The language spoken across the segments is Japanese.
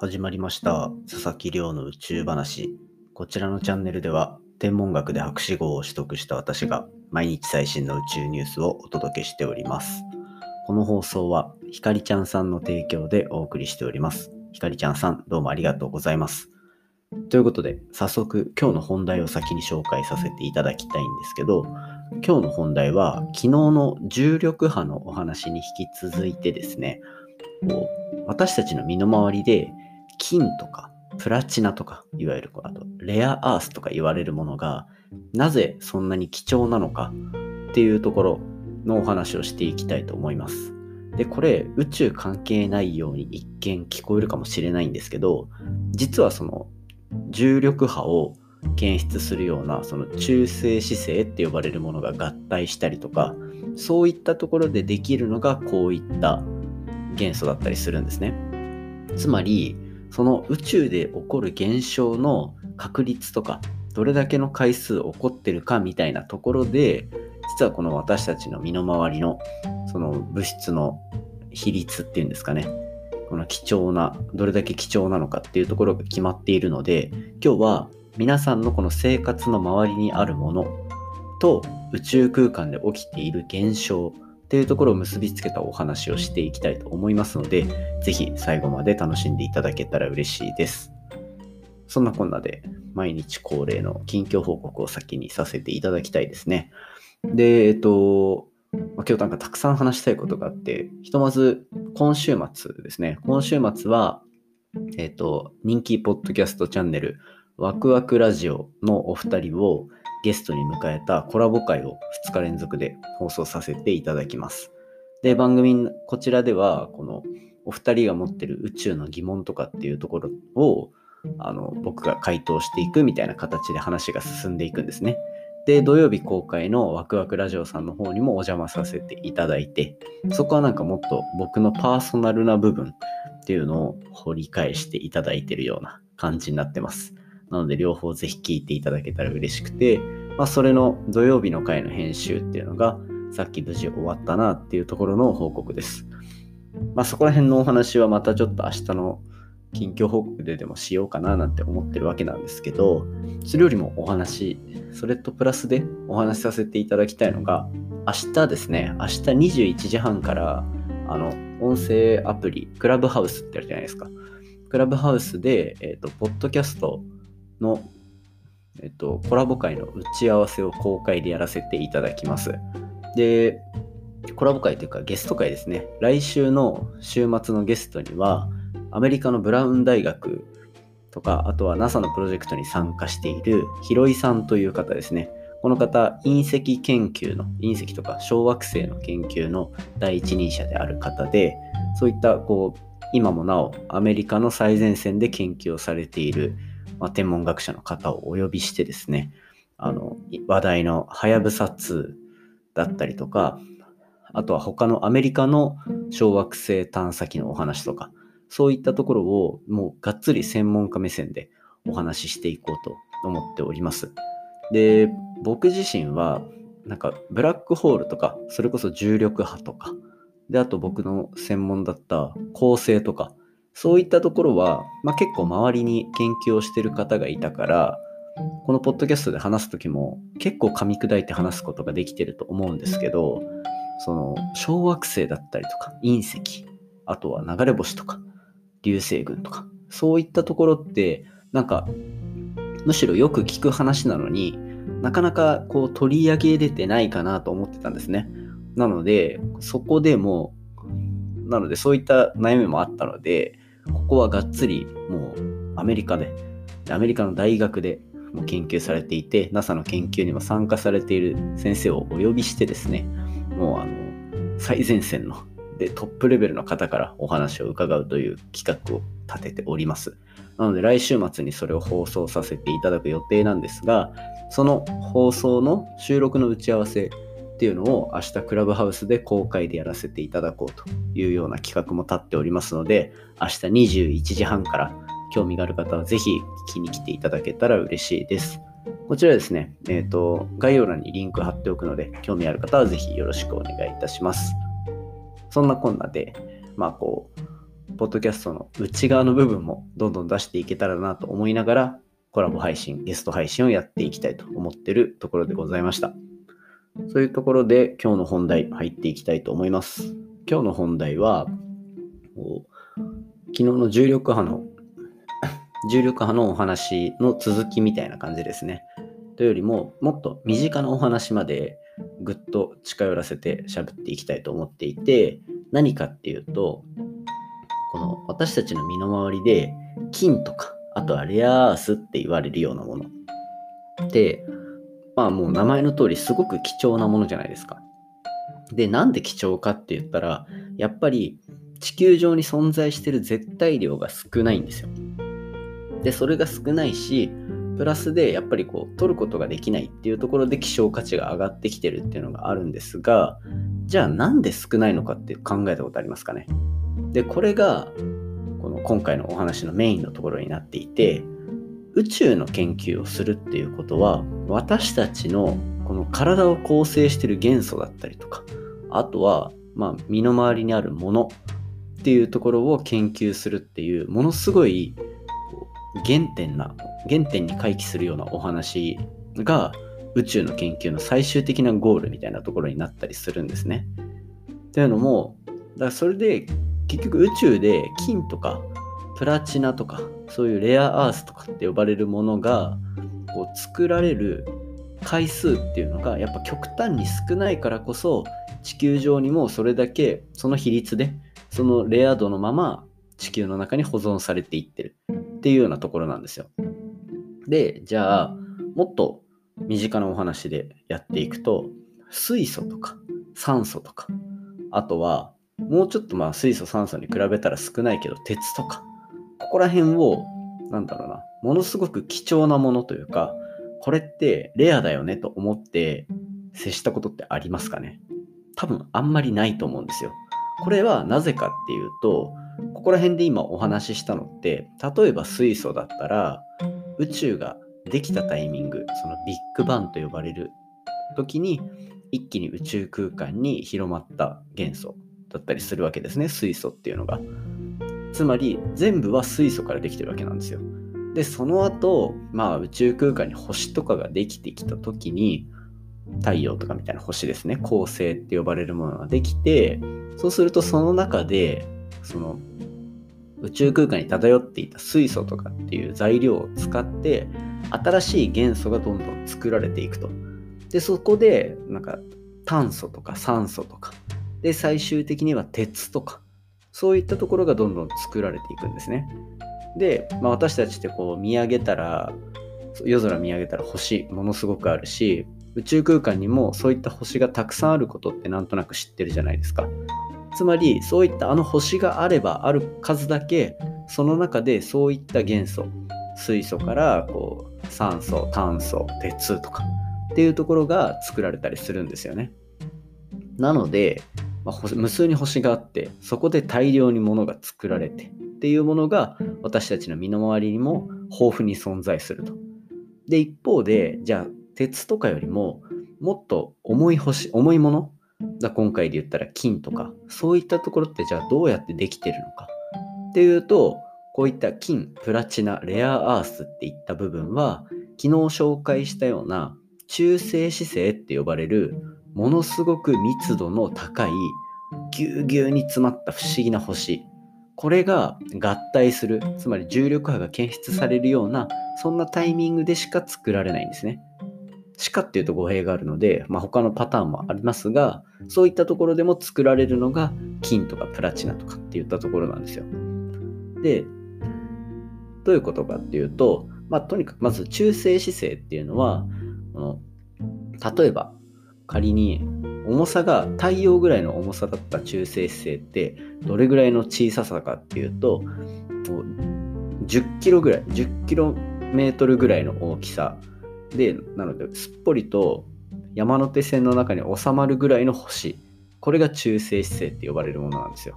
始まりました。佐々木亮の宇宙話。こちらのチャンネルでは天文学で博士号を取得した私が毎日最新の宇宙ニュースをお届けしております。この放送はひかりちゃんさんの提供でお送りしております。ひかりちゃんさんどうもありがとうございます。ということで早速今日の本題を先に紹介させていただきたいんですけど今日の本題は昨日の重力波のお話に引き続いてですねこう私たちの身の回りで金とかプラチナとかいわゆるあとレアアースとか言われるものがなぜそんなに貴重なのかっていうところのお話をしていきたいと思います。でこれ宇宙関係ないように一見聞こえるかもしれないんですけど実はその重力波を検出するようなその中性子星って呼ばれるものが合体したりとかそういったところでできるのがこういった元素だったりするんですね。つまり、その宇宙で起こる現象の確率とか、どれだけの回数起こってるかみたいなところで、実はこの私たちの身の回りのその物質の比率っていうんですかね。この貴重な、どれだけ貴重なのかっていうところが決まっているので、今日は皆さんのこの生活の周りにあるものと宇宙空間で起きている現象っていうところを結びつけたお話をしていきたいと思いますので、ぜひ最後まで楽しんでいただけたら嬉しいです。そんなこんなで、毎日恒例の近況報告を先にさせていただきたいですね。で、えっと、今日なんかたくさん話したいことがあって、ひとまず今週末ですね。今週末は、えっと、人気ポッドキャストチャンネル、ワクワクラジオのお二人をゲストに迎えたコラボ会を2日連続で放送させていただきます。で、番組、こちらでは、このお二人が持ってる宇宙の疑問とかっていうところを、あの、僕が回答していくみたいな形で話が進んでいくんですね。で、土曜日公開のワクワクラジオさんの方にもお邪魔させていただいて、そこはなんかもっと僕のパーソナルな部分っていうのを掘り返していただいてるような感じになってます。なので両方ぜひ聞いていただけたら嬉しくて、まあ、それの土曜日の回の編集っていうのが、さっき無事終わったなっていうところの報告です。まあ、そこら辺のお話はまたちょっと明日の近況報告ででもしようかななんて思ってるわけなんですけど、それよりもお話、それとプラスでお話しさせていただきたいのが、明日ですね、明日21時半から、あの、音声アプリ、クラブハウスってあるじゃないですか。クラブハウスで、えっ、ー、と、ポッドキャストの、えっと、コラボ会の打ち合わせを公開でやらせていただきます。で、コラボ会というかゲスト会ですね。来週の週末のゲストには、アメリカのブラウン大学とか、あとは NASA のプロジェクトに参加しているヒロイさんという方ですね。この方、隕石研究の、隕石とか小惑星の研究の第一人者である方で、そういったこう今もなおアメリカの最前線で研究をされているまあ、天文学者の方をお呼びしてですね、あの、話題のはやぶさ2だったりとか、あとは他のアメリカの小惑星探査機のお話とか、そういったところをもうがっつり専門家目線でお話ししていこうと思っております。で、僕自身は、なんかブラックホールとか、それこそ重力波とか、で、あと僕の専門だった恒星とか、そういったところは、まあ、結構周りに研究をしてる方がいたから、このポッドキャストで話す時も結構噛み砕いて話すことができてると思うんですけど、その小惑星だったりとか隕石、あとは流れ星とか流星群とか、そういったところってなんかむしろよく聞く話なのになかなかこう取り上げれてないかなと思ってたんですね。なのでそこでもなのでそういった悩みもあったのでここはがっつりもうアメリカで、アメリカの大学でも研究されていて、NASA の研究にも参加されている先生をお呼びしてですね、もうあの、最前線のでトップレベルの方からお話を伺うという企画を立てております。なので来週末にそれを放送させていただく予定なんですが、その放送の収録の打ち合わせっていうのを明日クラブハウスで公開でやらせていただこうというような企画も立っておりますので、明日21時半から興味がある方はぜひ聞きに来ていただけたら嬉しいです。こちらですね、えっ、ー、と、概要欄にリンク貼っておくので、興味ある方はぜひよろしくお願いいたします。そんなこんなで、まあこう、ポッドキャストの内側の部分もどんどん出していけたらなと思いながら、コラボ配信、ゲスト配信をやっていきたいと思ってるところでございました。そういうところで今日の本題入っていきたいと思います。今日の本題は、昨日の重力波の 重力波のお話の続きみたいな感じですね。というよりも、もっと身近なお話までぐっと近寄らせて喋っていきたいと思っていて、何かっていうと、この私たちの身の回りで金とか、あとはレアアースって言われるようなもので、まあもう名前の通りすごく貴重なものじゃないですか。で、なんで貴重かって言ったら、やっぱり地球上に存在してる絶対量が少ないんですよ。で、それが少ないし、プラスでやっぱりこう取ることができないっていうところで希少価値が上がってきてるっていうのがあるんですが、じゃあなんで少ないのかって考えたことありますかねで、これがこの今回のお話のメインのところになっていて、宇宙の研究をするっていうことは私たちのこの体を構成してる元素だったりとかあとはまあ身の回りにあるものっていうところを研究するっていうものすごい原点な原点に回帰するようなお話が宇宙の研究の最終的なゴールみたいなところになったりするんですね。というのもだからそれで結局宇宙で金とかプラチナとかそういうレアアースとかって呼ばれるものがこう作られる回数っていうのがやっぱ極端に少ないからこそ地球上にもそれだけその比率でそのレア度のまま地球の中に保存されていってるっていうようなところなんですよ。で、じゃあ、もっと身近なお話でやっていくと、水素とか酸素とか、あとは、もうちょっとまあ水素酸素に比べたら少ないけど、鉄とか、ここら辺を、なんだろうな、ものすごく貴重なものというか、これってレアだよねと思って接したことってありますかね？多分あんまりないと思うんですよ。これはなぜかっていうと、ここら辺で今お話ししたのって、例えば水素だったら、宇宙ができたタイミング、そのビッグバンと呼ばれる時に、一気に宇宙空間に広まった元素だったりするわけですね、水素っていうのが。つまり、全部は水素からできてるわけなんですよ。で、その後、まあ宇宙空間に星とかができてきた時に、太陽とかみたいな星ですね、恒星って呼ばれるものができて、そうするとその中で、その宇宙空間に漂っていた水素とかっていう材料を使って新しい元素がどんどん作られていくと。で、そこでなんか炭素とか酸素とか、で、最終的には鉄とか、そういったところがどんどん作られていくんですね。で、まあ、私たちってこう見上げたら、夜空見上げたら星ものすごくあるし、宇宙空間にもそういった星がたくさんあることってなんとなく知ってるじゃないですか。つまりそういったあの星があればある数だけその中でそういった元素水素からこう酸素炭素鉄とかっていうところが作られたりするんですよね。なので、まあ、無数に星があってそこで大量に物が作られてっていうものが私たちの身の回りにも豊富に存在すると。で一方でじゃあ鉄とかよりももっと重い星重いものだ今回で言ったら金とかそういったところってじゃあどうやってできてるのかっていうとこういった金プラチナレアアースっていった部分は昨日紹介したような中性子星って呼ばれるものすごく密度の高いぎゅうぎゅうに詰まった不思議な星これが合体するつまり重力波が検出されるようなそんなタイミングでしか作られないんですね。しかっていうと語弊があるので、まあ、他のパターンもありますが、そういったところでも作られるのが金とかプラチナとかっていったところなんですよ。で、どういうことかっていうと、まあ、とにかくまず中性子星っていうのは、この例えば仮に重さが太陽ぐらいの重さだった中性子星ってどれぐらいの小ささかっていうと、10キロぐらい、10キロメートルぐらいの大きさで、なので、すっぽりと山手線の中に収まるぐらいの星。これが中性子星って呼ばれるものなんですよ。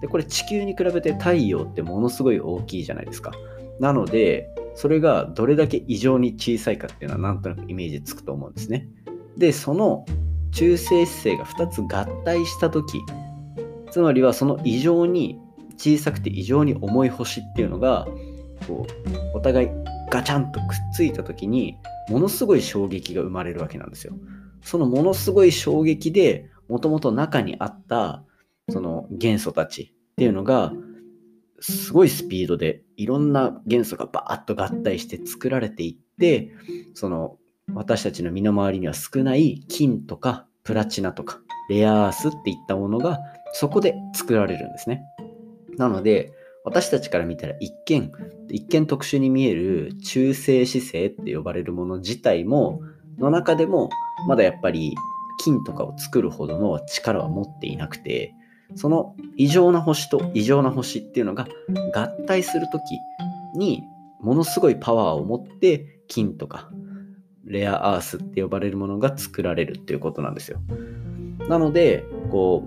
で、これ地球に比べて太陽ってものすごい大きいじゃないですか。なので、それがどれだけ異常に小さいかっていうのはなんとなくイメージつくと思うんですね。で、その中性子星が2つ合体した時つまりはその異常に小さくて異常に重い星っていうのがこうお互いガチャンとくっついた時にものすごい衝撃が生まれるわけなんですよ。そのものすごい衝撃でもともと中にあったその元素たちっていうのがすごいスピードでいろんな元素がバーッと合体して作られていってその私たちの身の回りには少ない金とかプラチナとかレアアースっていったものがそこで作られるんですね。なので私たちから見たら一見一見特殊に見える中性子星って呼ばれるもの自体もの中でもまだやっぱり金とかを作るほどの力は持っていなくてその異常な星と異常な星っていうのが合体するときにものすごいパワーを持って金とかレアアースって呼ばれるものが作られるっていうことなんですよ。なので、こ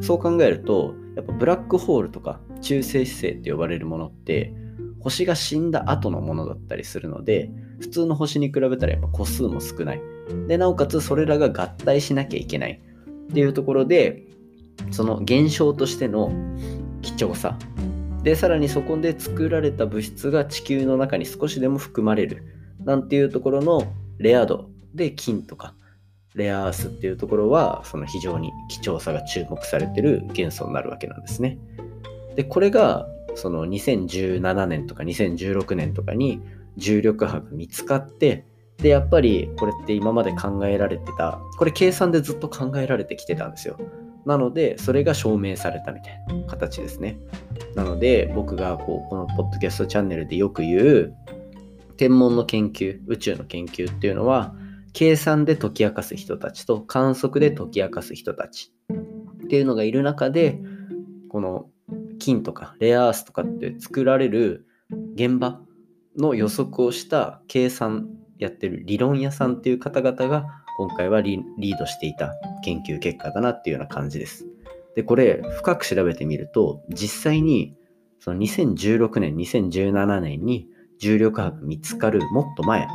う、そう考えると、やっぱブラックホールとか中性子星って呼ばれるものって星が死んだ後のものだったりするので普通の星に比べたらやっぱ個数も少ない。でなおかつそれらが合体しなきゃいけないっていうところでその現象としての貴重さ。でさらにそこで作られた物質が地球の中に少しでも含まれる。なんていうところのレア度で金とかレアアースっていうところはその非常に貴重さが注目されてる元素になるわけなんですね。でこれがその2017年とか2016年とかに重力波が見つかってでやっぱりこれって今まで考えられてたこれ計算でずっと考えられてきてたんですよ。なので、それが証明されたみたいな形ですね。なので、僕がこうこのポッドキャストチャンネルでよく言う、天文の研究、宇宙の研究っていうのは、計算で解き明かす人たちと観測で解き明かす人たちっていうのがいる中で、この金とかレアアースとかって作られる現場の予測をした計算やってる理論屋さんっていう方々が今回はリードしていた研究結果だなっていうような感じです。で、これ深く調べてみると、実際にその2016年、2017年に重力波が見つかるもっと前、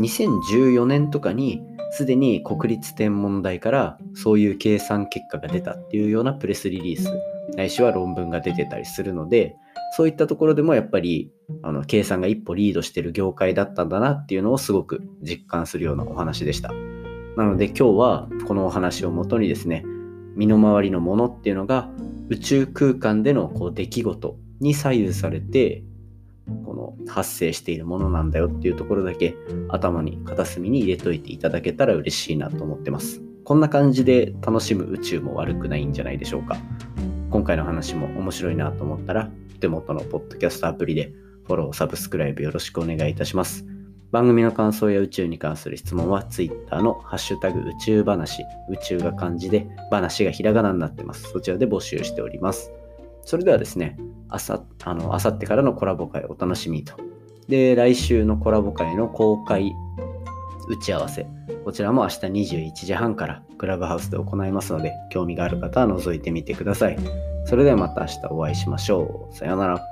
2014年とかにすでに国立天文台からそういう計算結果が出たっていうようなプレスリリース、ないしは論文が出てたりするので、そういったところでもやっぱりあの計算が一歩リードしてる業界だったんだなっていうのをすごく実感するようなお話でした。なので今日はこのお話をもとにですね、身の回りのものっていうのが宇宙空間でのこう出来事に左右されてこの発生しているものなんだよっていうところだけ頭に片隅に入れといていただけたら嬉しいなと思ってます。こんな感じで楽しむ宇宙も悪くないんじゃないでしょうか。今回の話も面白いなと思ったら手元のポッドキャストアプリでフォロー、サブスクライブよろしくお願いいたします。番組の感想や宇宙に関する質問は Twitter のハッシュタグ宇宙話、宇宙が漢字で話がひらがなになってます。そちらで募集しております。それではですね、あさあの明後日からのコラボ会お楽しみと。で、来週のコラボ会の公開打ち合わせ。こちらも明日21時半からクラブハウスで行いますので、興味がある方は覗いてみてください。それではまた明日お会いしましょう。さようなら。